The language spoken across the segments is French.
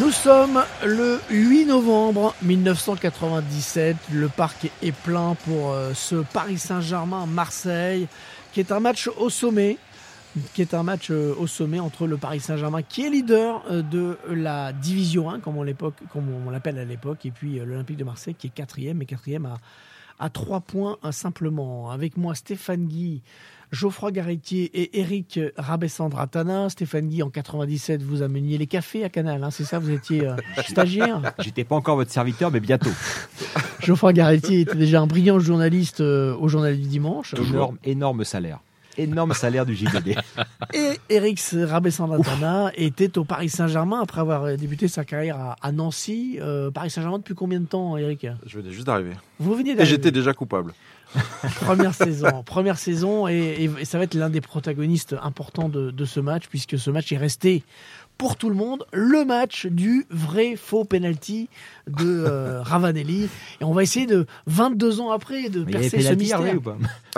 Nous sommes le 8 novembre 1997. Le parc est plein pour euh, ce Paris Saint-Germain-Marseille, qui est un match au sommet, qui est un match euh, au sommet entre le Paris Saint-Germain, qui est leader euh, de la Division 1, comme on l'appelle à l'époque, et puis l'Olympique de Marseille, qui est quatrième, et quatrième à à trois points simplement. Avec moi, Stéphane Guy, Geoffroy Garretier et Eric Rabessandratana. Stéphane Guy, en 97, vous ameniez les cafés à Canal, hein, c'est ça Vous étiez euh, stagiaire? J'étais pas encore votre serviteur, mais bientôt. Geoffroy Garretier était déjà un brillant journaliste euh, au Journal du Dimanche. Énorme, énorme salaire énorme salaire du JDD. Et Eric Rabessandratana était au Paris Saint-Germain après avoir débuté sa carrière à, Nancy. Euh, Paris Saint-Germain depuis combien de temps, Eric Je venais juste d'arriver. Vous veniez d'arriver. Et j'étais déjà coupable. première saison, première saison, et, ça va être l'un des protagonistes importants de, de, ce match, puisque ce match est resté pour tout le monde le match du vrai faux penalty de euh, Ravanelli. Et on va essayer de 22 ans après de percer ce mystère. Ou pas?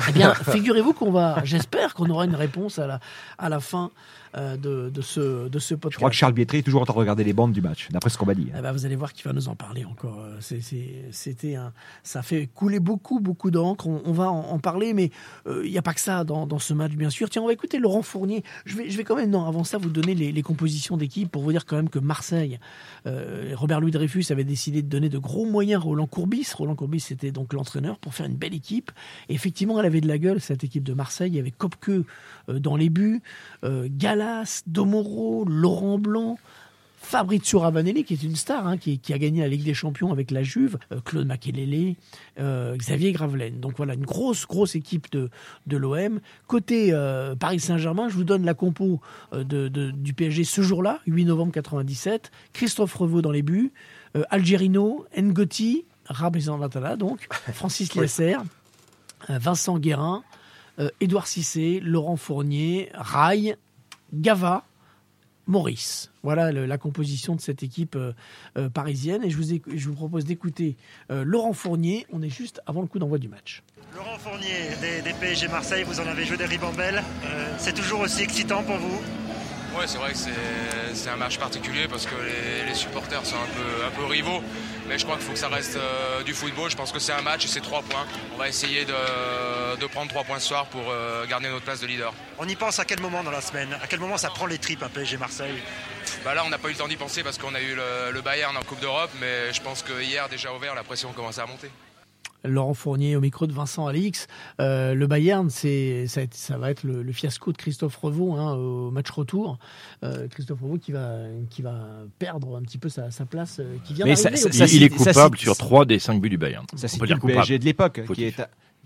Eh bien, figurez-vous qu'on va, j'espère qu'on aura une réponse à la, à la fin euh, de, de, ce, de ce podcast. Je crois que Charles Bietri est toujours en train de regarder les bandes du match, d'après ce qu'on m'a dit. Eh ben, vous allez voir qu'il va nous en parler encore. Euh, c'était un, ça fait couler beaucoup, beaucoup d'encre. On, va en, parler, mais euh, il n'y a pas que ça dans, dans, ce match, bien sûr. Tiens, on va écouter Laurent Fournier. Je vais, je vais quand même, non, avant ça, vous donner les, les compositions d'équipe pour vous dire quand même que Marseille, Robert Louis Dreyfus avait décidé de donner de gros moyens à Roland Courbis. Roland Courbis, c'était donc l'entraîneur pour faire une belle équipe. Et effectivement, elle avait de la gueule, cette équipe de Marseille. Il y avait Kopke dans les buts, Gala Domoro, Laurent Blanc, Fabrizio Ravanelli, qui est une star, hein, qui, a gagné la Ligue des Champions avec la Juve, euh, Claude Makelele, euh, Xavier Gravelaine. Donc voilà, une grosse, grosse équipe de, de l'OM. Côté euh, Paris Saint-Germain, je vous donne la compo du PSG ce jour-là, 8 novembre 97. Christophe Revaux dans les buts, Algerino, Ngoti, Rabizan Latala, donc, Francis Lesser, Vincent Guérin, Édouard Cissé, Laurent Fournier, Rail, Gava, Maurice. Voilà la composition de cette équipe euh, euh, parisienne. Et je vous, propose d'écouter euh, Laurent Fournier. On est juste avant le coup d'envoi du match. Laurent Fournier des, PSG Marseille, vous en avez joué des ribambelles. c'est toujours aussi excitant pour vous? Ouais, c'est vrai que c'est un match particulier parce que les, supporters sont un peu, un peu rivaux. Mais je crois qu'il faut que ça reste euh, du football. Je pense que c'est un match et c'est trois points. On va essayer de, prendre trois points ce soir pour euh, garder notre place de leader. On y pense à quel moment dans la semaine? À quel moment ça prend les tripes un PSG Marseille? Bah Là, on n'a pas eu le temps d'y penser parce qu'on a eu le, le Bayern en Coupe d'Europe. Mais je pense que hier, déjà ouvert, la pression commençait à monter. Laurent Fournier au micro de Vincent Alix. Euh, le Bayern, c'est ça, ça, va être le, fiasco de Christophe Revaux hein, au match retour. Euh, Christophe Revaux qui va, qui va perdre un petit peu sa, place. Euh, qui vient Mais ça, il est coupable sur trois des cinq buts du Bayern. Ça, c'est le PSG de l'époque qui est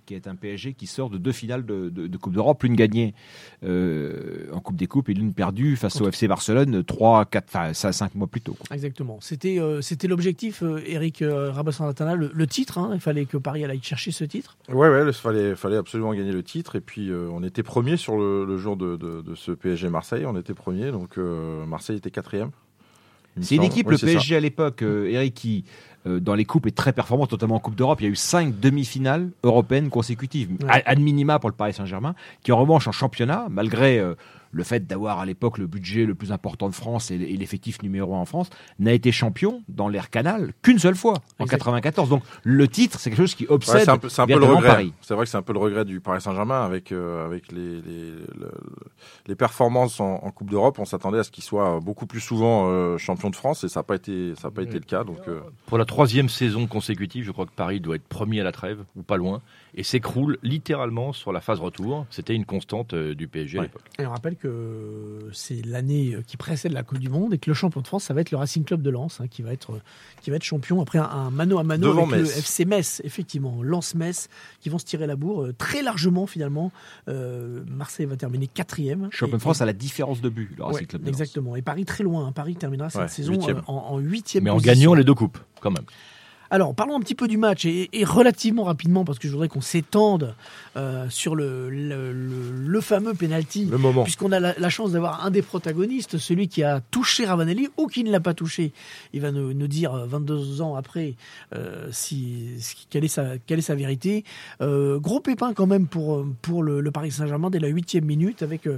qui est un PSG qui sort de deux finales de, Coupe d'Europe, l'une gagnée euh, en Coupe des Coupes et l'une perdue face au FC Barcelone 3, 4, enfin 5 mois plus tôt. Exactement. C'était euh, c'était l'objectif, euh, Eric Rabassanatana, le, le titre. Hein. il fallait que Paris aille chercher ce titre. Oui, ouais, il fallait, fallait absolument gagner le titre. Et puis on était premier sur le, jour de, ce PSG Marseille. On était premier, donc Marseille était quatrième. C'est une équipe, le PSG à l'époque, Eric, qui euh, dans les coupes est très performante, notamment en Coupe d'Europe. Il y a eu cinq demi-finales européennes consécutives, ad minima pour le Paris Saint-Germain, qui en revanche en championnat, malgré euh, le fait d'avoir à l'époque le budget le plus important de France et, l'effectif numéro un en France, n'a été champion dans l'ère Canal qu'une seule fois, en 94. Donc le titre, c'est quelque chose qui obsède ouais, c'est un peu, le regret. C'est vrai que c'est un peu le regret du Paris Saint-Germain avec, euh, avec les, les, les, performances en, Coupe d'Europe. On s'attendait à ce qu'il soit beaucoup plus souvent euh, champion de France et ça n'a pas été, ça a pas été le cas. Donc, euh, Pour la troisième saison consécutive, je crois que Paris doit être premier à la trêve, ou pas loin et s'écroule littéralement sur la phase retour. C'était une constante euh, du PSG à l'époque. Et on rappelle que c'est l'année qui précède la Coupe du Monde et que le champion de France, ça va être le Racing Club de Lens hein, qui, va être, qui va être champion après un, mano à mano avec le FC Metz, effectivement. Lens-Metz qui vont se tirer la bourre euh, très largement finalement. Euh, Marseille va terminer quatrième. Champion de France à la différence de but, le Racing Club de Exactement. Et Paris très loin. Hein. Paris terminera cette saison en huitième. Mais en gagnant les deux coupes, quand même. Alors, parlons un petit peu du match et, relativement rapidement parce que je voudrais qu'on s'étende euh, sur le, le, fameux penalty. Le moment. Puisqu'on a la, chance d'avoir un des protagonistes, celui qui a touché Ravanelli ou qui ne l'a pas touché. Il va nous, dire 22 euh, ans après euh, si, quelle, est sa, quelle est sa vérité. gros pépin quand même pour, pour le, Paris Saint-Germain dès la huitième minute avec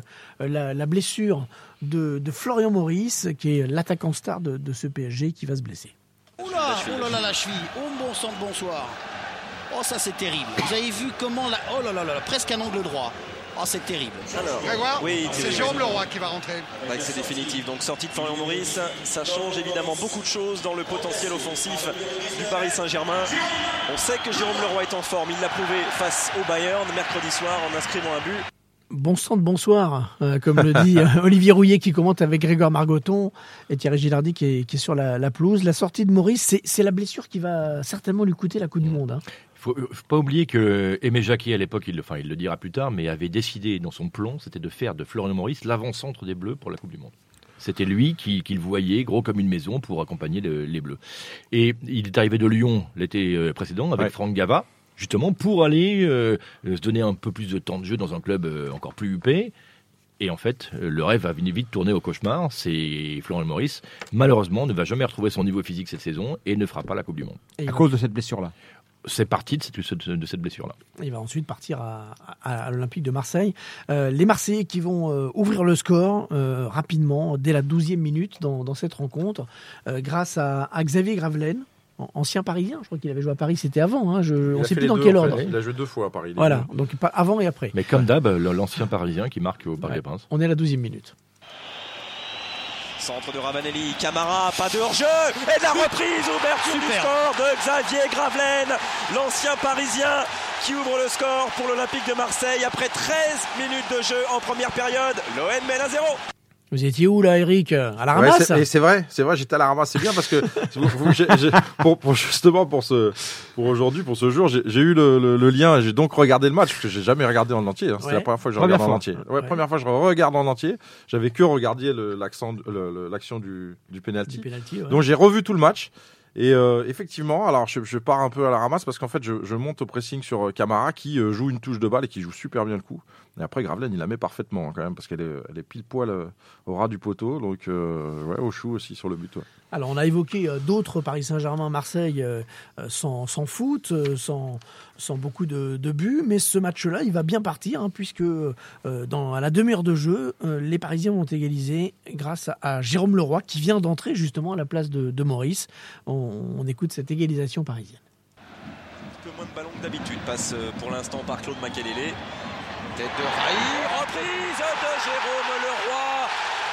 la, blessure de, Florian Maurice qui est l'attaquant star de, de ce PSG qui va se blesser. Oula, oh là là, la cheville. Oh bon sang de bonsoir. Oh, ça c'est terrible. Vous avez vu comment la. Oh là là là, presque un angle droit. Oh, c'est terrible. Alors, Grégoire, oui, c'est Jérôme Leroy qui va rentrer. c'est définitif. Donc, sortie de Florian Maurice, ça change évidemment beaucoup de choses dans le potentiel offensif du Paris Saint-Germain. On sait que Jérôme Leroy est en forme. Il l'a prouvé face au Bayern mercredi soir en inscrivant un but bon sang de bonsoir, euh, comme le dit euh, Olivier Rouillet qui commente avec Grégoire Margoton et Thierry Gilardi qui est, sur la, pelouse. La sortie de Maurice, c'est la blessure qui va certainement lui coûter la Coupe du Monde. Hein. Il ne faut pas oublier que Aimé Jacquet, à l'époque, il, enfin, il le dira plus tard, mais avait décidé dans son plan, c'était de faire de Florian Maurice l'avant-centre des Bleus pour la Coupe du Monde. C'était lui qui, le voyait gros comme une maison pour accompagner les Bleus. Et il est arrivé de Lyon l'été euh, précédent avec Franck Gava, justement pour aller euh, se donner un peu plus de temps de jeu dans un club euh, encore plus huppé. Et en fait, euh, le rêve va vite tourner au cauchemar. C'est Florent Maurice, malheureusement, ne va jamais retrouver son niveau physique cette saison et ne fera pas la Coupe du Monde. à cause de cette blessure-là c'est parti de cette, de cette blessure-là. Il va ensuite partir à, l'Olympique de Marseille. les Marseillais qui vont ouvrir le score rapidement, dès la 12e minute dans, cette rencontre, grâce à, à Xavier Gravelaine, ancien parisien. Je crois qu'il avait joué à Paris, c'était avant. Hein, je, on ne sait plus dans quel ordre. Il a joué deux fois à Paris. Voilà, donc avant et après. Mais comme d'hab, l'ancien parisien qui marque au Paris des Princes. On est à la 12e minute. Centre de Ravanelli, Camara, pas de hors-jeu et de la reprise, ouverture du score de Xavier Gravelaine, l'ancien parisien qui ouvre le score pour l'Olympique de Marseille après 13 minutes de jeu en première période. L'OM mène à 0. Vous étiez où là, Eric? À la ramasse? Et c'est vrai, c'est vrai, j'étais à la ramasse. C'est bien parce que pour, justement pour ce pour aujourd'hui, pour ce jour, j'ai eu le, le, lien. J'ai donc regardé le match parce que j'ai jamais regardé en entier. Hein. C'est la première fois que je regarde en entier. Ouais, première fois que je regarde en entier. J'avais que regardé l'accent, l'action du du penalty. Donc j'ai revu tout le match. Et euh, effectivement, alors je, je, pars un peu à la ramasse parce qu'en fait, je, je, monte au pressing sur euh, Camara qui euh, joue une touche de balle et qui joue super bien le coup. Et après, Gravelaine, il la met parfaitement hein, quand même parce qu'elle est, elle est pile poil au ras du poteau. Donc, ouais, au chou aussi sur le but. Alors, on a évoqué d'autres Paris Saint-Germain, Marseille sans, sans, foot, sans, sans beaucoup de, buts, mais ce match-là, il va bien partir, hein, puisque euh, dans, à la demi-heure de jeu, euh, les Parisiens vont égaliser grâce à, Jérôme Leroy, qui vient d'entrer justement à la place de, Maurice. On, écoute cette égalisation parisienne. Un peu moins de ballon que d'habitude passe euh, pour l'instant par Claude Makelele. Tête de Raï, reprise de Jérôme Leroy.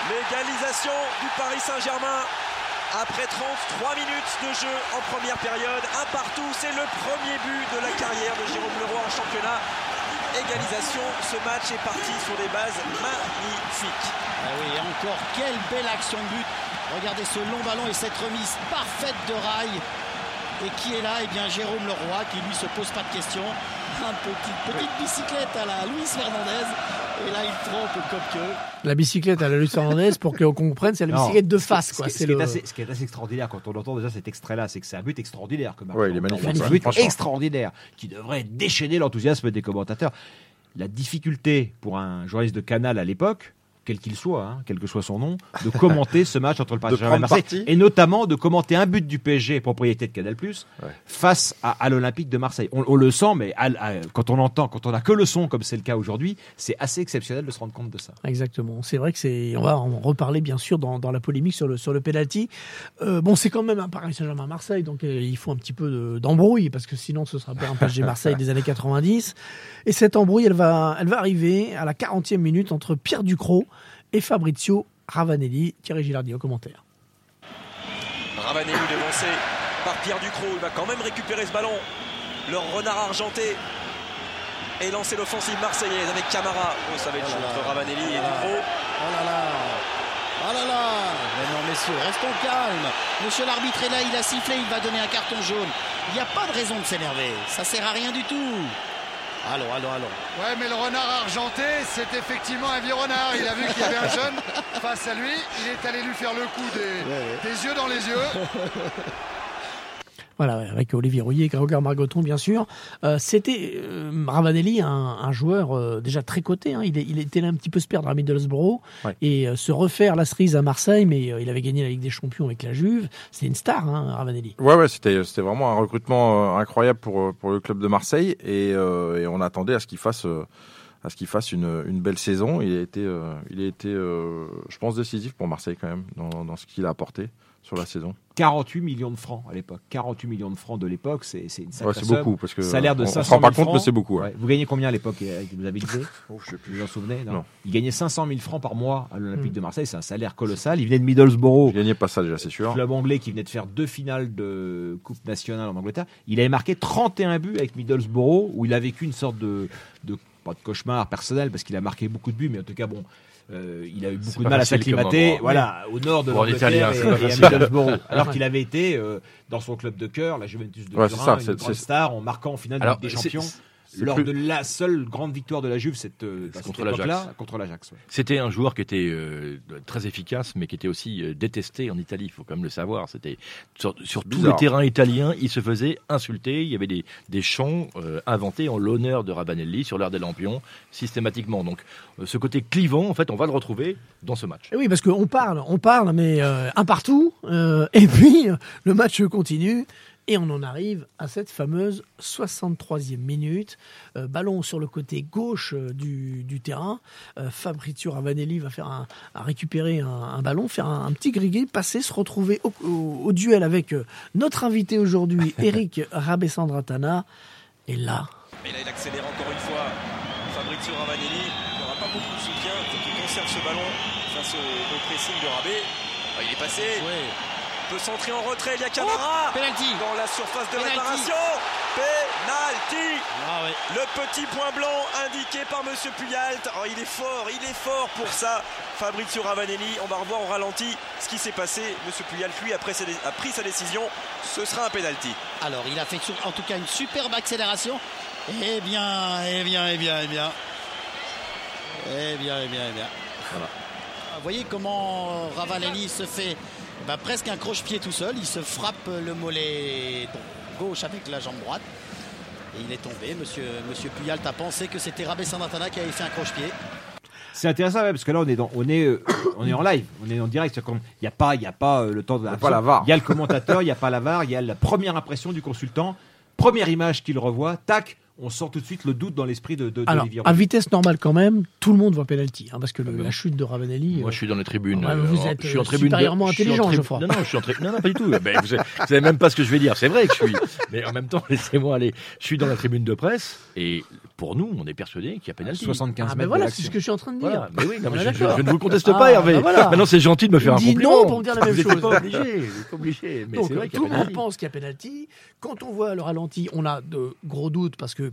L'égalisation du Paris Saint-Germain après 33 minutes de jeu en première période. Un partout, c'est le premier but de la carrière de Jérôme Leroy en championnat. Égalisation, ce match est parti sur des bases magnifiques. Ah oui, encore quelle belle action de but. Regardez ce long ballon et cette remise parfaite de rail. Et qui est là? Eh bien Jérôme Leroy qui lui se pose pas de questions. Un petit, petite bicyclette à la Luis Fernandez. Et là, il trompe que. La bicyclette à la Luis Fernandez, pour qu'on comprenne, c'est la bicyclette de face. Quoi. Ce, qui, est assez, ce, qui est assez, extraordinaire quand on entend déjà cet extrait-là, c'est que c'est un but extraordinaire. Que ouais, il est magnifique. C'est un but extraordinaire qui devrait déchaîner l'enthousiasme des commentateurs. La difficulté pour un journaliste de Canal à l'époque, quel qu'il soit, hein, quel que soit son nom, de commenter ce match entre le Paris Saint-Germain et Marseille, et notamment de commenter un but du PSG, propriété de Canal+, face à, l'Olympique de Marseille. On, le sent, mais quand on entend, quand on n'a que le son, comme c'est le cas aujourd'hui, c'est assez exceptionnel de se rendre compte de ça. Exactement. C'est vrai que c'est. On va en reparler bien sûr dans, la polémique sur le sur le penalty. Euh, bon, c'est quand même un Paris Saint-Germain Marseille, donc euh, il faut un petit peu d'embrouille parce que sinon ce sera pas un PSG Marseille des années 90. Et cette embrouille, elle va elle va arriver à la 40e minute entre Pierre Ducrot et Fabrizio Ravanelli. Thierry Gilardi au commentaire. Ravanelli dévancé par Pierre Ducrot. Il va quand même récupérer ce ballon. Le renard argenté et lancer l'offensive marseillaise avec Camara. Oh, ça va être oh entre Ravanelli et Ducrot. Oh là là Oh là là Mais non, messieurs, restons calmes. Monsieur l'arbitre est là, il a sifflé, il va donner un carton jaune. Il n'y a pas de raison de s'énerver. Ça sert à rien du tout. Allons, allons, allons. Ouais, mais le renard argenté, c'est effectivement un vieux renard. Il a vu qu'il y avait un jeune face à lui. Il est allé lui faire le coup des, des yeux dans les yeux. Voilà, avec Olivier Rouillet et Grégoire Margoton, bien sûr. Euh, c'était euh, Ravanelli, un, joueur euh, déjà très coté. Hein. Il, il, était là un petit peu se perdre à Middlesbrough et se refaire la cerise à Marseille, mais il avait gagné la Ligue des Champions avec la Juve. C'est une star, hein, Ravanelli. Ouais, ouais, c'était vraiment un recrutement incroyable pour, pour le club de Marseille et, on attendait à ce qu'il fasse à ce qu'il fasse une, une, belle saison. Il a été, il a été je pense, décisif pour Marseille quand même dans, dans ce qu'il a apporté sur la saison 48 millions de francs à l'époque. 48 millions de francs de l'époque, c'est une sacrée ouais, c'est beaucoup parce que salaire de on, 500 on se rend pas compte, mais c'est beaucoup. Vous gagnez combien à l'époque Vous avez dit oh, Je sais plus. Vous en souvenez non, Il gagnait 500 000 francs par mois à l'Olympique de Marseille. C'est un salaire colossal. Il venait de Middlesbrough. Il gagnait pas ça déjà, c'est sûr. Club anglais qui venait de faire deux finales de Coupe nationale en Angleterre. Il avait marqué 31 buts avec Middlesbrough où il a vécu une sorte de, de pas de cauchemar personnel parce qu'il a marqué beaucoup de buts, mais en tout cas bon euh, il a eu beaucoup de mal à s'acclimater, voilà, au nord de l'Angleterre et, et, alors qu'il avait été euh, dans son club de cœur, la Juventus de ouais, Turin, une grande star, en marquant en finale de Ligue des Champions lors de la seule grande victoire de la Juve cette, euh, contre l'Ajax. Contre l'Ajax. C'était un joueur qui était euh, très efficace, mais qui était aussi euh, détesté en Italie. Il faut quand même le savoir. C'était sur, sur tous les terrains italiens, il se faisait insulter. Il y avait des, des chants inventés en l'honneur de Rabanelli sur l'heure des Lampions systématiquement. Donc ce côté clivant, en fait, on va le retrouver dans ce match. Et oui, parce qu'on parle, on parle, mais un partout. et puis le match continue. Et on en arrive à cette fameuse 63e minute. Euh, ballon sur le côté gauche euh, du, terrain. Euh, Fabrizio Ravanelli va faire un, récupérer un, ballon, faire un, petit griguet, passer, se retrouver au, duel avec notre invité aujourd'hui, Eric Rabessandratana. Et là. Et là, il accélère encore une fois. Fabrizio Ravanelli n'aura pas beaucoup de soutien. Il faut qu'il conserve ce ballon face au, pressing de Rabé. Ah, il est passé peut centrer en retrait, il y a Camara dans la surface de réparation. Penalty ah Le petit point blanc indiqué par Monsieur Puyalt. Oh, il est fort, il est fort pour ça. Fabrizio Ravanelli, on va revoir au ralenti ce qui s'est passé. Monsieur Puyalt, lui, a pris sa décision. Ce sera un penalty. Alors, il a fait en tout cas une superbe accélération. Eh bien, eh bien, eh bien, eh bien. Eh bien, eh bien, eh bien. Vous voyez comment Ravanelli se fait bah, presque un croche-pied tout seul. Il se frappe le mollet gauche avec la jambe droite. Et il est tombé. Monsieur, Monsieur Puyalt a pensé que c'était Rabé Santana qui avait fait un croche-pied. C'est intéressant parce que là on est on est euh, on est en live, on est en direct. Il n'y a pas il y a pas euh, le temps de la. Il y a le commentateur, il n'y a pas la var, il y a la première impression du consultant, première image qu'il revoit, tac, on sent tout de suite le doute dans l'esprit de, de, Alors, À vitesse normale quand même, tout le monde voit penalty, hein, parce que la chute de Ravanelli. Moi, je suis dans les tribunes. vous êtes je suis en tribune supérieurement intelligent, je, crois. Non, non, je suis en non, non, pas du tout. Ben, vous, savez, même pas ce que je vais dire. C'est vrai que je suis, mais en même temps, laissez-moi aller. Je suis dans la tribune de presse et pour nous, on est persuadé qu'il y a pénalty. 75 ah, ben voilà, c'est ce que je suis en train de dire. Mais oui, non, mais je, je, ne vous conteste pas, ah, Hervé. Ben voilà. Maintenant, c'est gentil de me faire un compliment. non pour me dire la même chose. Pas obligé, pas obligé. Mais c'est vrai tout le monde pense qu'il y a pénalty. Quand on voit le ralenti, on a de gros doutes parce que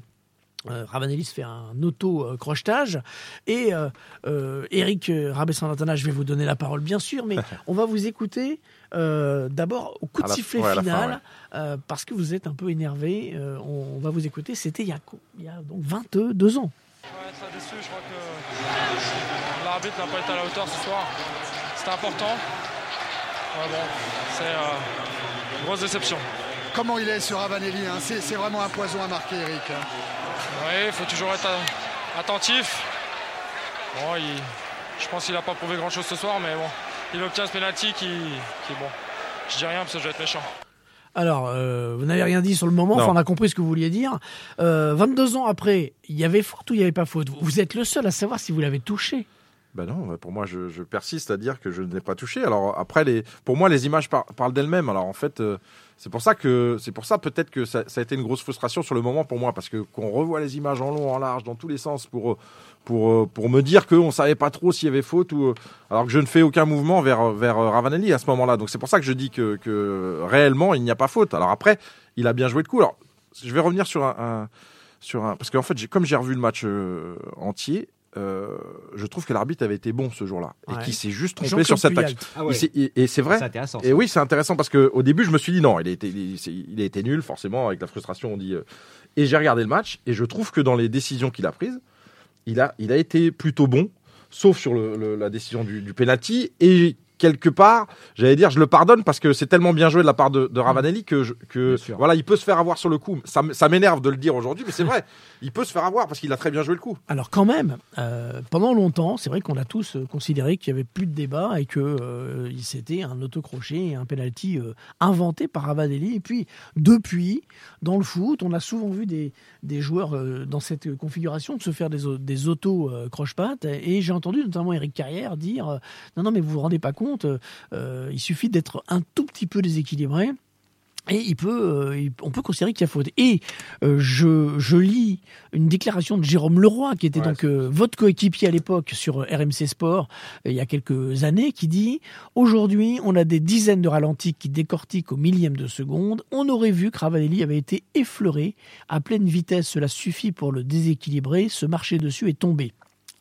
Ravanelli se fait un auto-crochetage. Et euh, euh, Eric Rabessandratana, je vais vous donner la parole, bien sûr, mais on va vous écouter d'abord au coup de sifflet final, parce que vous êtes un peu énervé. On, va vous écouter. C'était il, il, y a donc 22 ans. Ouais, très déçu. Je crois que l'arbitre n'a pas été à la hauteur ce soir. C'était important. Ouais, bon, c'est une grosse déception. Comment il est sur Ravanelli hein? C'est vraiment un poison à marquer, Eric. Oui, il faut toujours être attentif. Bon, il, Je pense qu'il n'a pas prouvé grand chose ce soir, mais bon, il obtient ce penalty qui, qui bon. Je dis rien parce que je vais être méchant. Alors, euh, vous n'avez rien dit sur le moment, enfin, on a compris ce que vous vouliez dire. Euh, 22 ans après, il y avait faute ou il n'y avait pas faute? Vous êtes le seul à savoir si vous l'avez touché. Ben non, pour moi, je, je persiste à dire que je ne l'ai pas touché. Alors après, les, pour moi, les images par- parlent d'elles-mêmes. Alors en fait, euh, c'est pour ça que c'est pour ça peut-être que ça, ça a été une grosse frustration sur le moment pour moi, parce que qu'on revoit les images en long, en large, dans tous les sens pour euh, pour euh, pour me dire qu'on savait pas trop s'il y avait faute ou euh, alors que je ne fais aucun mouvement vers vers Ravanelli à ce moment-là. Donc c'est pour ça que je dis que que réellement il n'y a pas faute. Alors après, il a bien joué le coup. Alors je vais revenir sur un, un- sur un parce qu'en fait, j'ai- comme j'ai revu le match entier. Euh, je trouve que l'arbitre avait été bon ce jour-là et qui s'est juste trompé sur cette action. Ah ouais. Et et c'est vrai. C'est intéressant. Et oui, c'est intéressant parce que au début, je me suis dit non, il a été, il, c'est- il a été nul, forcément, avec la frustration, on dit. euh. Et j'ai regardé le match et je trouve que dans les décisions qu'il a prises, il a, il a été plutôt bon, sauf sur le- le- la décision du, du penalty. Et quelque part, j'allais dire, je le pardonne parce que c'est tellement bien joué de la part de, de Ravanelli que, je- que voilà, il peut se faire avoir sur le coup. Ça, m'énerve de le dire aujourd'hui, mais c'est vrai, il peut se faire avoir parce qu'il a très bien joué le coup. Alors quand même, euh, pendant longtemps, c'est vrai qu'on a tous euh, considéré qu'il n'y avait plus de débat et que euh, c'était un autocrochet et un penalty euh, inventé par Ravanelli. Et puis depuis, dans le foot, on a souvent vu des, des joueurs euh, dans cette configuration de se faire des, des auto euh, croche-pattes. Et j'ai entendu notamment Eric Carrière dire euh, non non mais vous vous rendez pas compte, euh, il suffit d'être un tout petit peu déséquilibré. Et il peut, euh, on peut considérer qu'il y a faute. Et euh, je, je lis une déclaration de Jérôme Leroy, qui était Ouais, donc euh, votre coéquipier à l'époque sur RMC Sport, il y a quelques années, qui dit Aujourd'hui, on a des dizaines de ralentis qui décortiquent au millième de seconde. On aurait vu que Ravanelli avait été effleuré à pleine vitesse. Cela suffit pour le déséquilibrer. Se marcher dessus est tombé.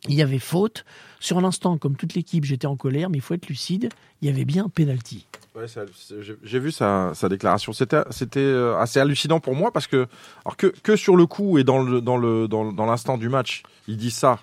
Il y avait faute. Sur l'instant, comme toute l'équipe, j'étais en colère, mais il faut être lucide. Il y avait bien penalty. J'ai- vu sa, déclaration. C'était, euh, assez hallucinant pour moi parce que, alors que, que sur le coup et dans le, dans le, dans, dans l'instant du match, il dit ça.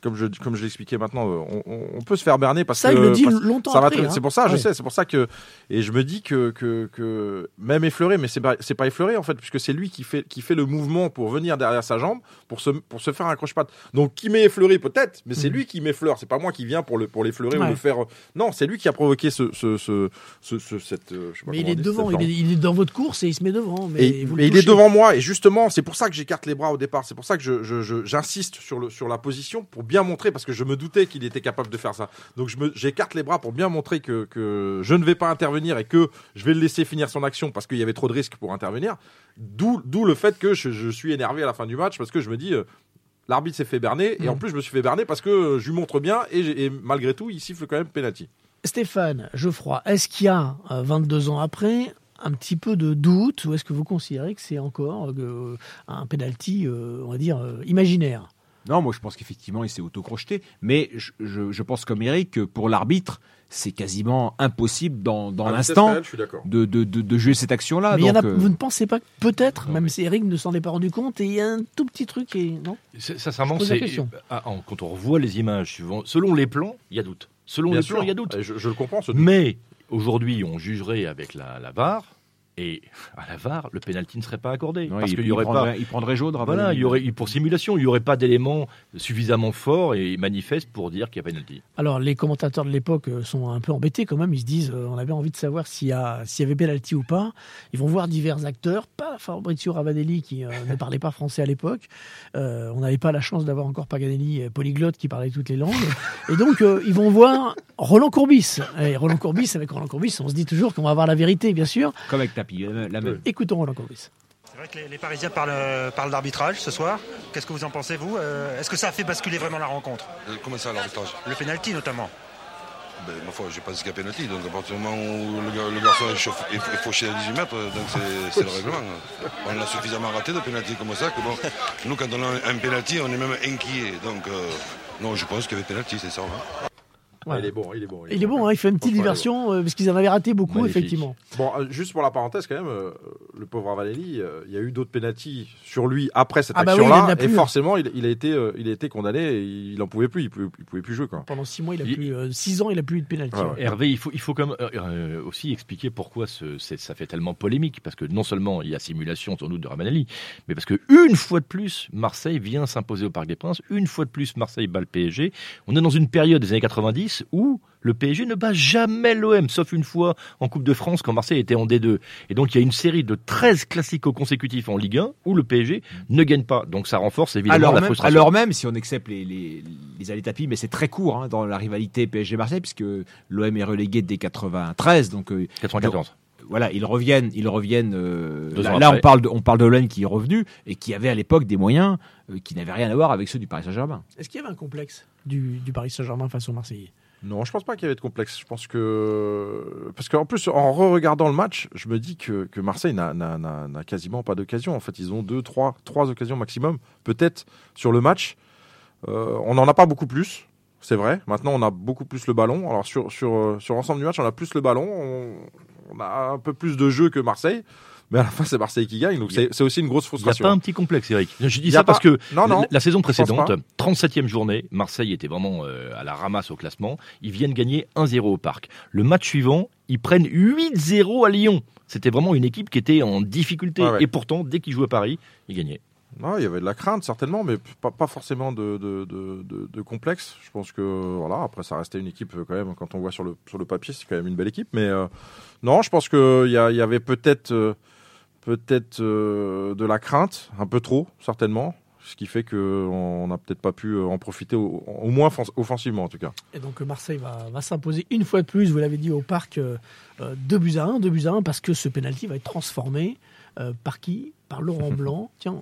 Comme je, comme je l'expliquais maintenant, euh, on, peut se faire berner parce Ça, que il le dit longtemps ça après, hein. C'est pour ça, je Ouais. sais, c'est pour ça que et je me dis que, que, que même effleuré, mais c'est pas, c'est pas effleuré en fait, puisque c'est lui qui fait, qui fait le mouvement pour venir derrière sa jambe pour se, pour se faire un croche-patte. Donc qui m'est effleuré peut-être, mais c'est Mhm. lui qui m'effleure. C'est pas moi qui viens pour le, pour l'effleurer ou le faire. Non, c'est lui qui a provoqué ce, ce, ce, ce- ce- cette. euh, je sais pas Mais il est dit, devant, il est, il est dans votre course et il se met devant. Mais et, vous mais il est devant moi et justement c'est pour ça que j'écarte les bras au départ c'est pour ça que je- je- je- j'insiste sur, le, sur la position pour bien montrer parce que je me doutais qu'il était capable de faire ça. Donc j'écarte les bras pour bien montrer que, que je ne vais pas intervenir et que je vais le laisser finir son action parce qu'il y avait trop de risques pour intervenir. D'où le fait que je, je suis énervé à la fin du match parce que je me dis euh, l'arbitre s'est fait berner et en plus je me suis fait berner parce que euh, je lui montre bien et, malgré tout il siffle quand même penalty. Stéphane Geoffroy, est-ce qu'il y a, euh, 22 ans après, un petit peu de doute ou est-ce que vous considérez que c'est encore euh, un penalty, euh, on va dire, euh, imaginaire? Non, moi je pense qu'effectivement il s'est auto-crocheté, mais je, je- je pense comme Eric que pour l'arbitre, c'est quasiment impossible dans, vitesse l'instant de, de, de, de jouer cette action-là. Mais il y en a, donc, euh, vous ne pensez pas que peut-être, même si Eric ne s'en est pas rendu compte, et il y a un tout petit truc, et non? C'est- Sincèrement, c'est ah, en- quand on revoit les images, suivant, selon les plans, il y a doute. Selon Bien les plans, sûr. il y a doute. Je, je le comprends ce doute. Mais aujourd'hui, on jugerait avec la, la VAR, et à la VAR, le pénalty ne serait pas accordé. parce il, qu'il il y aurait prendrait, pas. il prendrait jaune. Voilà, Ravanelli. il y aurait, pour simulation, il n'y aurait pas d'éléments suffisamment forts et manifestes pour dire qu'il y a pénalty. Alors, les commentateurs de l'époque euh, sont un peu embêtés quand même. Ils se disent, euh, on avait envie de savoir s'il y, a- s'il y avait penalty ou pas. Ils vont voir divers acteurs, pas Fabrizio Ravanelli qui euh, ne parlait pas français à l'époque. Euh, on n'avait pas la chance d'avoir encore Paganelli, polyglotte, qui parlait toutes les langues. Et donc, euh, ils vont voir Roland Courbis. Et Roland Courbis, avec Roland Courbis, on se dit toujours qu'on va avoir la vérité, bien sûr. Comme avec Tapi, la la même. Écoutons Roland Courbis. C'est vrai que les, les Parisiens parlent, parlent d'arbitrage ce soir. Qu'est-ce que vous en pensez, vous Euh, Est-ce que ça a fait basculer vraiment la rencontre? Euh, Comment ça, l'arbitrage? Le penalty, notamment. ben, Ma foi, je pense qu'il y a pénalty. Donc, à partir du moment où le, gar- le garçon est, chauffe- est- est fauché à 18 mètres, donc c'est- c'est le règlement. On a suffisamment raté de pénalty comme ça que bon, nous, quand on a un pénalty, on est même inquiet. Donc, euh, non, je pense qu'il y avait pénalty, c'est ça. hein. Voilà. il est bon il est bon Il est bon, hein, il fait une petite diversion, euh, parce qu'ils en avaient raté beaucoup, Magnifique. effectivement. Bon, euh, juste pour la parenthèse quand même, euh, le pauvre Valéry, euh, il y a eu d'autres pénalties sur lui après cette Ah bah action-là, et plus. forcément, il, il a été, euh, il a été condamné, et il en pouvait plus, il pouvait, il pouvait plus jouer quoi. Pendant six mois, il a Il- plus, euh, six ans, il a plus eu de pénalty. Ouais, ouais. Hervé, il faut, il faut quand même euh, euh, aussi expliquer pourquoi ce- ça fait tellement polémique. Parce que non seulement il y a simulation sans doute de Ramanelli, mais parce que une fois de plus, Marseille vient s'imposer au Parc des Princes. Une fois de plus, Marseille bat le PSG. On est dans une période des années 90 où le PSG ne bat jamais l'OM, sauf une fois en Coupe de France quand Marseille était en D2. Et donc il y a une série de 13 classicos consécutifs en Ligue 1 où le PSG ne gagne pas. Donc ça renforce évidemment Alors la même, frustration. alors même, si on accepte les, les, les allées tapis, mais c'est très court hein, dans la rivalité PSG-Marseille, puisque l'OM est relégué dès 93. Donc, euh, 94. donc, voilà, ils reviennent, ils reviennent. euh, là, on parle de, on parle de l'OM qui est revenu et qui avait à l'époque des moyens euh, qui n'avaient rien à voir avec ceux du Paris Saint-Germain. Est-ce qu'il y avait un complexe du, du Paris Saint-Germain face aux Marseillais? Non, je pense pas qu'il y avait de complexe. Je pense que parce qu'en plus, en re-regardant le match, je me dis que, Marseille n'a- quasiment pas d'occasion. En fait, ils ont deux, trois, trois occasions maximum, peut-être sur le match. Euh, on n'en a pas beaucoup plus, c'est vrai. Maintenant, on a beaucoup plus le ballon. Alors sur euh, l'ensemble du match, on a plus le ballon. On, on a un peu plus de jeu que Marseille. Mais à la fin, c'est Marseille qui gagne, donc c'est aussi une grosse Il n'y a frustration. pas un petit complexe, Eric. Je dis ça parce que Non, non, la, la saison précédente, pas. 37e journée, Marseille était vraiment euh, à la ramasse au classement. Ils viennent gagner 1-0 au parc. Le match suivant, ils prennent 8-0 à Lyon. C'était vraiment une équipe qui était en difficulté. Ouais. Et pourtant, dès qu'ils jouaient à Paris, ils gagnaient. Non, il y avait de la crainte certainement, mais pas, pas forcément de, de, de, complexe. Je pense que voilà, après ça restait une équipe euh, quand même. Quand on voit sur le sur le papier, c'est quand même une belle équipe. Mais euh, non, je pense que il y, y avait peut-être euh, peut-être euh, de la crainte, un peu trop certainement, ce qui fait que on n'a peut-être pas pu euh, en profiter au, au moins offens- offensivement en tout cas. Et donc Marseille va, va s'imposer une fois de plus, vous l'avez dit, au parc, euh, euh, 2 buts à 1, 2 buts à 1, parce que ce penalty va être transformé euh, par qui? Par Laurent Blanc. Tiens,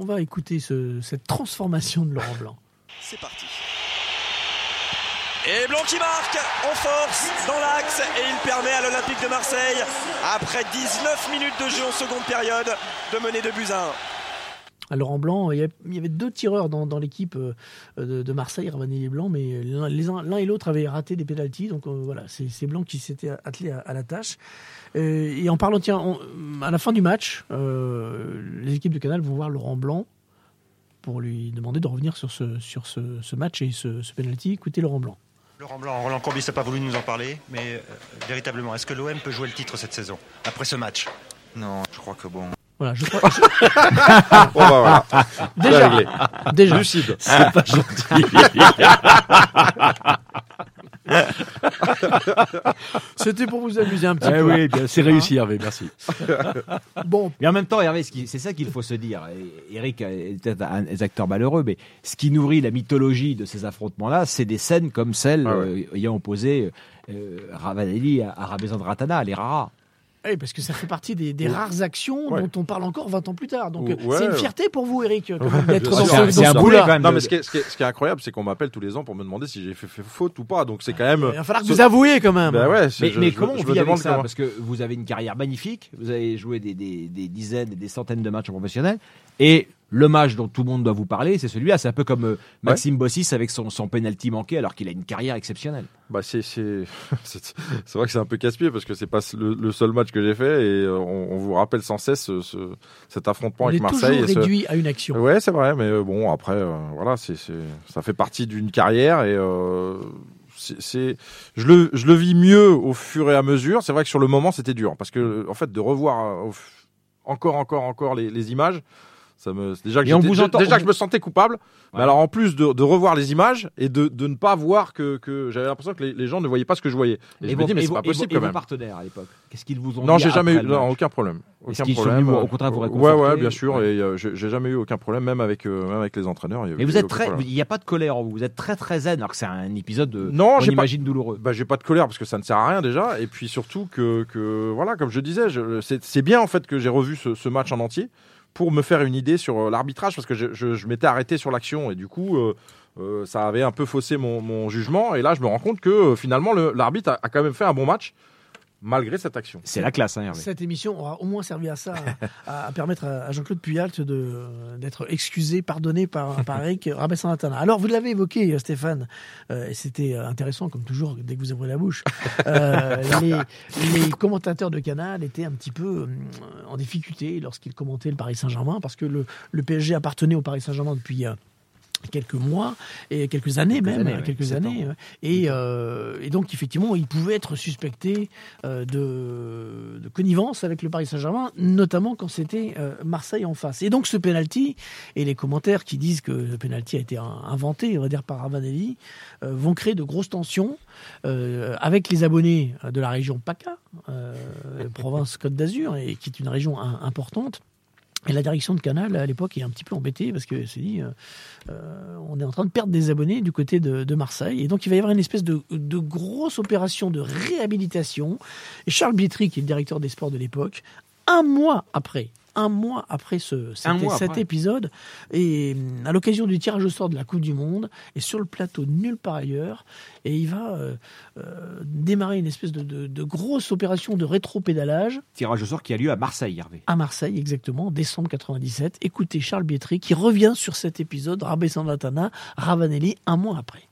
on va écouter ce- cette transformation de Laurent Blanc. C'est parti. Et Blanc qui marque en force dans l'axe et il permet à l'Olympique de Marseille, après 19 minutes de jeu en seconde période, de mener 2 buts à 1. À Laurent Blanc, il y avait, deux tireurs dans, l'équipe euh, de, Marseille, Ravanelli et Blanc, mais l'un et l'autre avaient raté des pénalties. Donc euh, voilà, c'est Blanc qui s'était attelé à, la tâche. Euh, et en parlant, tiens, à la fin du match, les équipes de Canal vont voir Laurent Blanc pour lui demander de revenir sur ce match et ce, ce penalty. Écoutez Laurent Blanc. Laurent Blanc, Roland Courbis n'a pas voulu nous en parler, mais euh, véritablement, est-ce que l'OM peut jouer le titre cette saison, après ce match? Non, je crois que bon. Voilà, je crois. Bon, bah, voilà. Déjà, déjà. Lucide. C'est pas gentil. C'était pour vous amuser un petit Eh peu. oui, C'est réussi, Hervé, merci. Bon, Mais en même temps, Hervé, c'est ça qu'il faut se dire. Eric est peut-être un des acteurs malheureux, mais ce qui nourrit la mythologie de ces affrontements-là, c'est des scènes comme celle Ah ouais. euh, ayant opposé euh, Ravanelli à, à Rabezan de Ratana, les Rara. Oui, parce que ça fait partie des, des rares actions Ouais. dont on parle encore 20 ans plus tard. Donc Ouais, euh, c'est une fierté pour vous, Eric, Ouais, d'être dans ce, C'est un coup-là. quand même. Non, mais ce qui est, ce qui est- ce qui est incroyable, c'est qu'on m'appelle tous les ans pour me demander si j'ai fait, fait faute ou pas. Donc c'est quand même. Il va falloir que vous avouiez quand même. Ouais, c'est- Mais, je- mais je- comment je on vit avec demande ça comment- Parce que vous avez une carrière magnifique, vous avez joué des, des- des dizaines et des centaines de matchs en professionnel, et le match dont tout le monde doit vous parler, c'est celui-là. C'est un peu comme euh, Maxime Bossis avec son, son penalty manqué, alors qu'il a une carrière exceptionnelle. Bah c'est c'est c'est c'est vrai que c'est un peu casse-pied parce que c'est pas le, le seul match que j'ai fait et euh, on, on vous rappelle sans cesse ce, ce- cet affrontement On avec est Marseille. toujours et ce- réduit à une action. Ouais, c'est vrai, mais euh, bon après euh, voilà, c'est c'est ça fait partie d'une carrière et euh, c'est c'est- je le je le vis mieux au fur et à mesure. C'est vrai que sur le moment c'était dur parce que en fait de revoir euh, encore encore encore les, les images. Ça me, déjà que, Et on j'étais- vous entend- déjà que je me sentais coupable, mais alors en plus de, de revoir les images et de, de ne pas voir que, que j'avais l'impression que les, les gens ne voyaient pas ce que je voyais. Et, je me vos- dis mais c'est vos- pas vos- possible et quand vos même. partenaires à l'époque Qu'est-ce qu'ils vous ont Non, dit j'ai jamais eu non, match aucun problème. Aucun problème. venus vous- au contraire vous Ouais, ouais, bien sûr. Ouais. Et euh, j'ai jamais eu aucun problème, même avec, euh, même avec les entraîneurs. Mais vous êtes très, il n'y a pas de colère en vous. Vous êtes très très zen, alors que c'est un épisode de, Non, on j'ai pas- imagine douloureux. Bah, j'ai pas de colère parce que ça ne sert à rien déjà. Et puis surtout que, que voilà, comme je disais, c'est c'est bien en fait que j'ai revu ce match en entier pour me faire une idée sur euh, l'arbitrage parce que je, je- je m'étais arrêté sur l'action et du coup. euh, euh, ça avait un peu faussé mon, mon jugement et là je me rends compte que euh, finalement le- l'arbitre a quand même fait un bon match malgré cette action. C'est la classe, hein, Hervé. Cette émission aura au moins servi à ça, à, à permettre à Jean-Claude Puyalt de, d'être excusé, pardonné par, par Eric Rabès-Santana. Alors, vous l'avez évoqué, Stéphane, euh, et c'était intéressant, comme toujours, dès que vous ouvrez la bouche. Euh, les, les, commentateurs de Canal étaient un petit peu euh, en difficulté lorsqu'ils commentaient le Paris Saint-Germain, parce que le, le PSG appartenait au Paris Saint-Germain depuis quelques mois et quelques années Quelques même, années, quelques années. Et, euh, et donc effectivement, il pouvait être suspecté euh, de, de connivence avec le Paris Saint-Germain, notamment quand c'était euh, Marseille en face. Et donc ce penalty et les commentaires qui disent que le penalty a été inventé, on va dire par Ravanelli, euh, vont créer de grosses tensions euh, avec les abonnés de la région PACA, euh, province Côte d'Azur, et qui est une région importante. Et la direction de Canal, à l'époque, est un petit peu embêtée parce que s'est dit, euh, euh, on est en train de perdre des abonnés du côté de, Marseille. Et donc, il va y avoir une espèce de, de grosse opération de réhabilitation. Et Charles Bietri, qui est le directeur des sports de l'époque, un mois après, un mois après ce, cet, Un mois cet après. épisode, et hum, à l'occasion du tirage au sort de la Coupe du Monde, est sur le plateau nulle part ailleurs, et il va euh, euh, démarrer une espèce de, de- de grosse opération de rétro-pédalage Tirage au sort qui a lieu à Marseille, Hervé. à Marseille, exactement, décembre 97. Écoutez Charles Bietri qui revient sur cet épisode, Rabé Sandatana, Ravanelli, un mois après.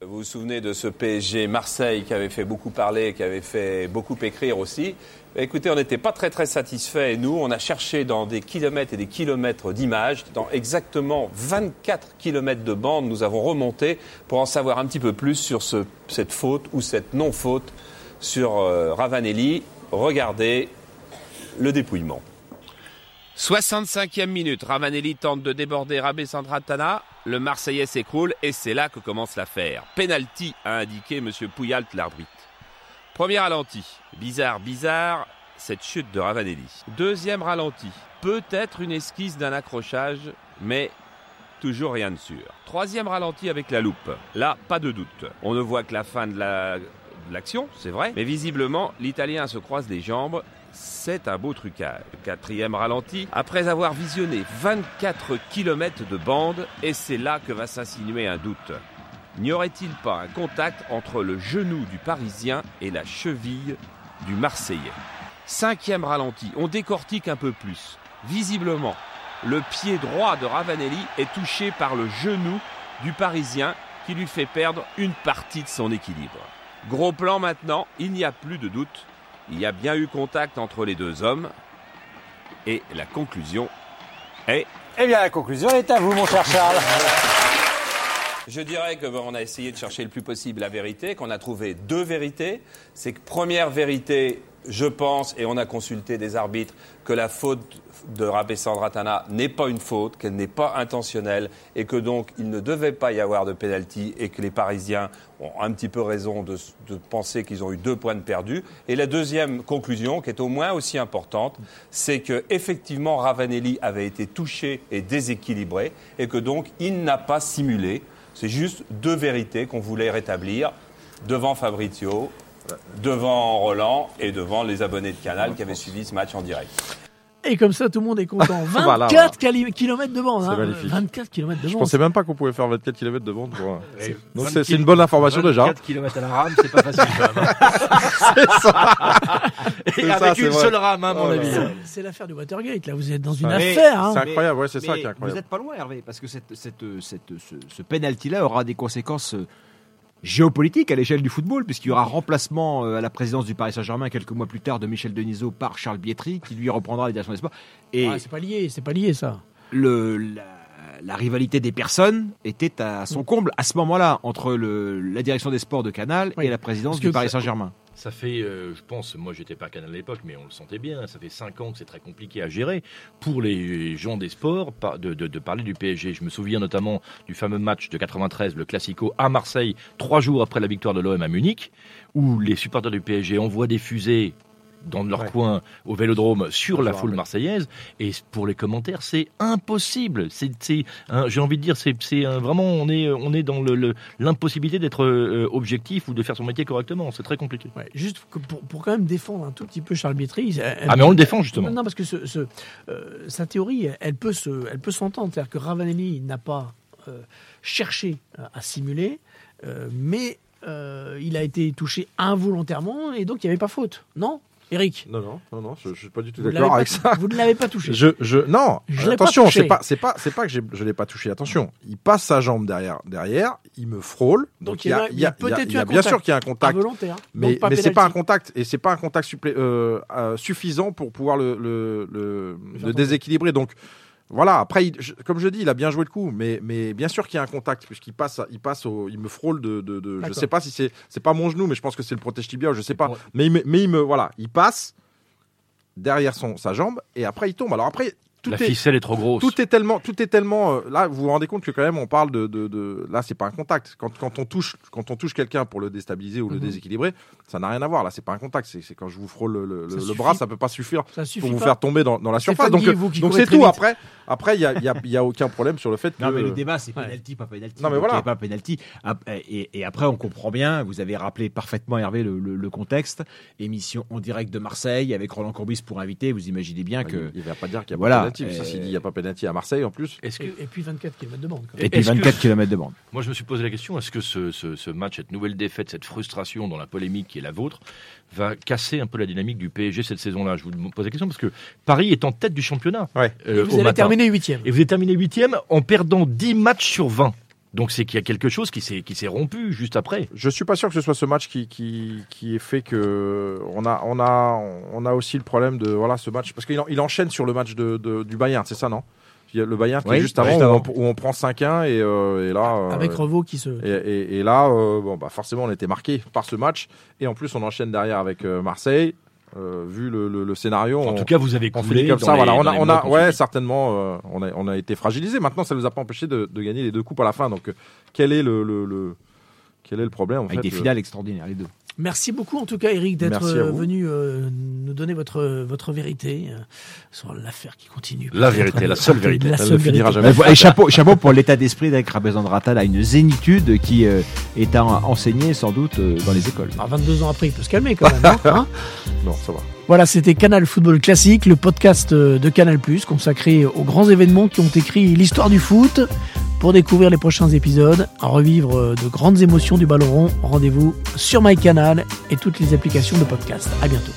Vous vous souvenez de ce PSG Marseille qui avait fait beaucoup parler, qui avait fait beaucoup écrire aussi. Écoutez, on n'était pas très très satisfaits. Et nous, on a cherché dans des kilomètres et des kilomètres d'images, dans exactement 24 kilomètres de bande, nous avons remonté pour en savoir un petit peu plus sur ce- cette faute ou cette non-faute sur euh, Ravanelli. Regardez le dépouillement. 65e minute, Ravanelli tente de déborder Rabé Sandratana. Le Marseillais s'écroule et c'est là que commence l'affaire. Penalty a indiqué M. Pouyalt, l'arbitre. Premier ralenti. Bizarre, bizarre, cette chute de Ravanelli. Deuxième ralenti. Peut-être une esquisse d'un accrochage, mais toujours rien de sûr. Troisième ralenti avec la loupe. Là, pas de doute. On ne voit que la fin de la- de l'action, c'est vrai, mais visiblement, l'Italien se croise les jambes. C'est un beau trucage. Quatrième ralenti, après avoir visionné 24 km de bande, et c'est là que va s'insinuer un doute. N'y aurait-il pas un contact entre le genou du Parisien et la cheville du Marseillais? Cinquième ralenti, on décortique un peu plus. Visiblement, le pied droit de Ravanelli est touché par le genou du Parisien qui lui fait perdre une partie de son équilibre. Gros plan maintenant, il n'y a plus de doute. Il y a bien eu contact entre les deux hommes. Et la conclusion est... Eh bien, la conclusion est à vous, mon cher Charles. Je dirais qu'on a essayé de chercher le plus possible la vérité, qu'on a trouvé deux vérités. C'est que première vérité, je pense, et on a consulté des arbitres, que la faute de Rabé Sandratana n'est pas une faute, qu'elle n'est pas intentionnelle, et que donc il ne devait pas y avoir de pénalty, et que les Parisiens ont un petit peu raison de, penser qu'ils ont eu deux points de perdus. Et la deuxième conclusion, qui est au moins aussi importante, c'est que effectivement Ravanelli avait été touché et déséquilibré, et que donc il n'a pas simulé. C'est juste deux vérités qu'on voulait rétablir devant Fabrizio, devant Roland et devant les abonnés de Canal qui avaient suivi ce match en direct. Et comme ça, tout le monde est content. 24 Voilà, voilà. km de bande. Hein. magnifique. 24 km de Je bande. pensais même pas qu'on pouvait faire 24 km de bande. pour Donc 20 c'est une bonne information déjà. 24 km à la rame, c'est pas facile même. C'est ça. Et avec ça, une vrai. seule rame, à mon Oh avis. C'est l'affaire du Watergate. Là, vous êtes dans une Mais affaire. hein. C'est incroyable, ouais, c'est ça qui est incroyable. Vous n'êtes pas loin, Hervé, parce que cette, cette, cette- ce, ce penalty-là aura des conséquences géopolitiques à l'échelle du football, puisqu'il y aura remplacement euh, à la présidence du Paris Saint-Germain quelques mois plus tard de Michel Denisot par Charles Bietri, qui lui reprendra la direction des sports. Et Ah, c'est pas lié, c'est pas lié ça. le, la, la rivalité des personnes était à son comble à ce moment-là entre le, la direction des sports de Canal et la présidence Parce du Paris Saint-Germain. Ça fait, euh, je pense, moi j'étais pas Canal à l'époque, mais on le sentait bien. Ça fait cinq ans que c'est très compliqué à gérer pour les gens des sports de parler du PSG. Je me souviens notamment du fameux match de 93, le Classico à Marseille, trois jours après la victoire de l'OM à Munich, où les supporters du PSG envoient des fusées dans leur coin au Vélodrome sur la foule marseillaise. Et pour les commentaires c'est impossible. C'est un- j'ai envie de dire c'est vraiment on est on est dans le- l'impossibilité d'être euh, objectif ou de faire son métier correctement. C'est très compliqué. Ouais, juste pour, pour quand même défendre un tout petit peu Charles Bietri. Ah, mais on le défend, justement. Non, parce que ce, ce, euh, sa théorie, elle peut se, elle peut s'entendre. C'est-à-dire que Ravanelli n'a pas euh, cherché à, à simuler, mais euh, il a été touché involontairement et donc il n'y avait pas faute, non? Eric Non, non, non, non, je, ne suis pas du tout d'accord avec ça. Vous ne l'avez pas touché. Je, je, non, Je attention, c'est pas, c'est pas, c'est pas que je l'ai pas touché. Attention, il passe sa jambe derrière, derrière, il me frôle. Donc, Donc, il y a, il y a- il y a, il y a bien sûr qu'il y a un contact involontaire, mais, mais c'est pas un contact et c'est pas un contact supplé- euh, euh, suffisant pour pouvoir le, le, le- le déséquilibrer. Donc voilà. Après, il- je- comme je dis, il a bien joué le coup, mais, mais bien sûr qu'il y a un contact puisqu'il passe, il passe, au, il me frôle de, de, de- je sais pas si c'est, c'est pas mon genou, mais je pense que c'est le protège tibia, je sais pas. Mais il me, mais il me, voilà, il passe derrière son sa jambe et après il tombe. Alors après. Tout La est, ficelle est trop grosse. Tout est tellement, tout est tellement. euh, là, vous vous rendez compte que quand même, on parle de, de, de- là, c'est pas un contact. Quand, quand on touche, quand on touche quelqu'un pour le déstabiliser ou le Mhm. déséquilibrer, ça n'a rien à voir. Là, c'est pas un contact. C'est c'est quand je vous frôle le, le- Ça le bras, ça peut pas suffire Ça suffit pour vous pas. faire tomber dans, dans la surface. Donc, Guy, vous qui donc c'est tout. vite. Après, après, il y a, il y a- il y a aucun problème sur le fait que. Non, mais le débat, c'est penalty, pas penalty. Non, mais voilà. pas penalty. Et, et après, on comprend bien. Vous avez rappelé parfaitement, Hervé, le, le- le contexte. Émission en direct de Marseille avec Roland Courbis pour inviter. Vous imaginez bien que. Il va pas dire qu'il y a Voilà. Penalty. Ça, s'il dit il y a pas penalty à Marseille en plus. Est-ce que Et, et puis 24 km de bande. quand même. Et puis Est-ce que- 24 km de bande. Moi, je me suis posé la question est-ce que ce, ce- ce match, cette nouvelle défaite, cette frustration dans la polémique qui est la vôtre, va casser un peu la dynamique du PSG cette saison-là? Je vous pose la question parce que Paris est en tête du championnat. euh, Et vous matin. terminer huitième. Et vous avez terminé huitième en perdant 10 matchs sur 20. Donc c'est qu'il y a quelque chose qui s'est qui s'est rompu juste après. Je suis pas sûr que ce soit ce match qui qui qui ait fait que on a on a on a aussi le problème de voilà ce match parce qu'il en- il enchaîne sur le match de, de- du Bayern, c'est ça non? Il y a le Bayern qui Oui, est juste avant, juste où. On, où on prend 5-1 et, euh, et là euh, Avec Revaux qui se. et, et- et là euh, bon bah forcément on était marqué par ce match et en plus on enchaîne derrière avec euh, Marseille. Euh, vu le, le- le scénario, En on- tout cas, vous avez coulé comme ça. les- Voilà, on a, on a, ouais, certainement, euh, on a, on a été fragilisé. Maintenant, ça nous a pas empêché de, de gagner les deux coupes à la fin. Donc, euh, quel est le, quel est le problème en Avec fait, des le- finales extraordinaires, les deux. Merci beaucoup en tout cas Eric d'être euh, venu euh, nous donner votre votre vérité euh, sur l'affaire qui continue. La vérité, la seule vérité. La Elle seule ne finira vérité. jamais. Et chapeau, chapeau pour l'état d'esprit d'Eric Rabezandratal à une zénitude qui euh, est à enseigner sans doute euh, dans les écoles. Ah, 22 ans après, il peut se calmer quand même. hein, hein? Non, ça va. Voilà, c'était Canal Football Classique, le podcast de Canal+, consacré aux grands événements qui ont écrit l'histoire du foot. Pour découvrir les prochains épisodes, revivre euh, de grandes émotions du ballon rond, rendez-vous sur MyCanal et toutes les applications de podcast. À bientôt.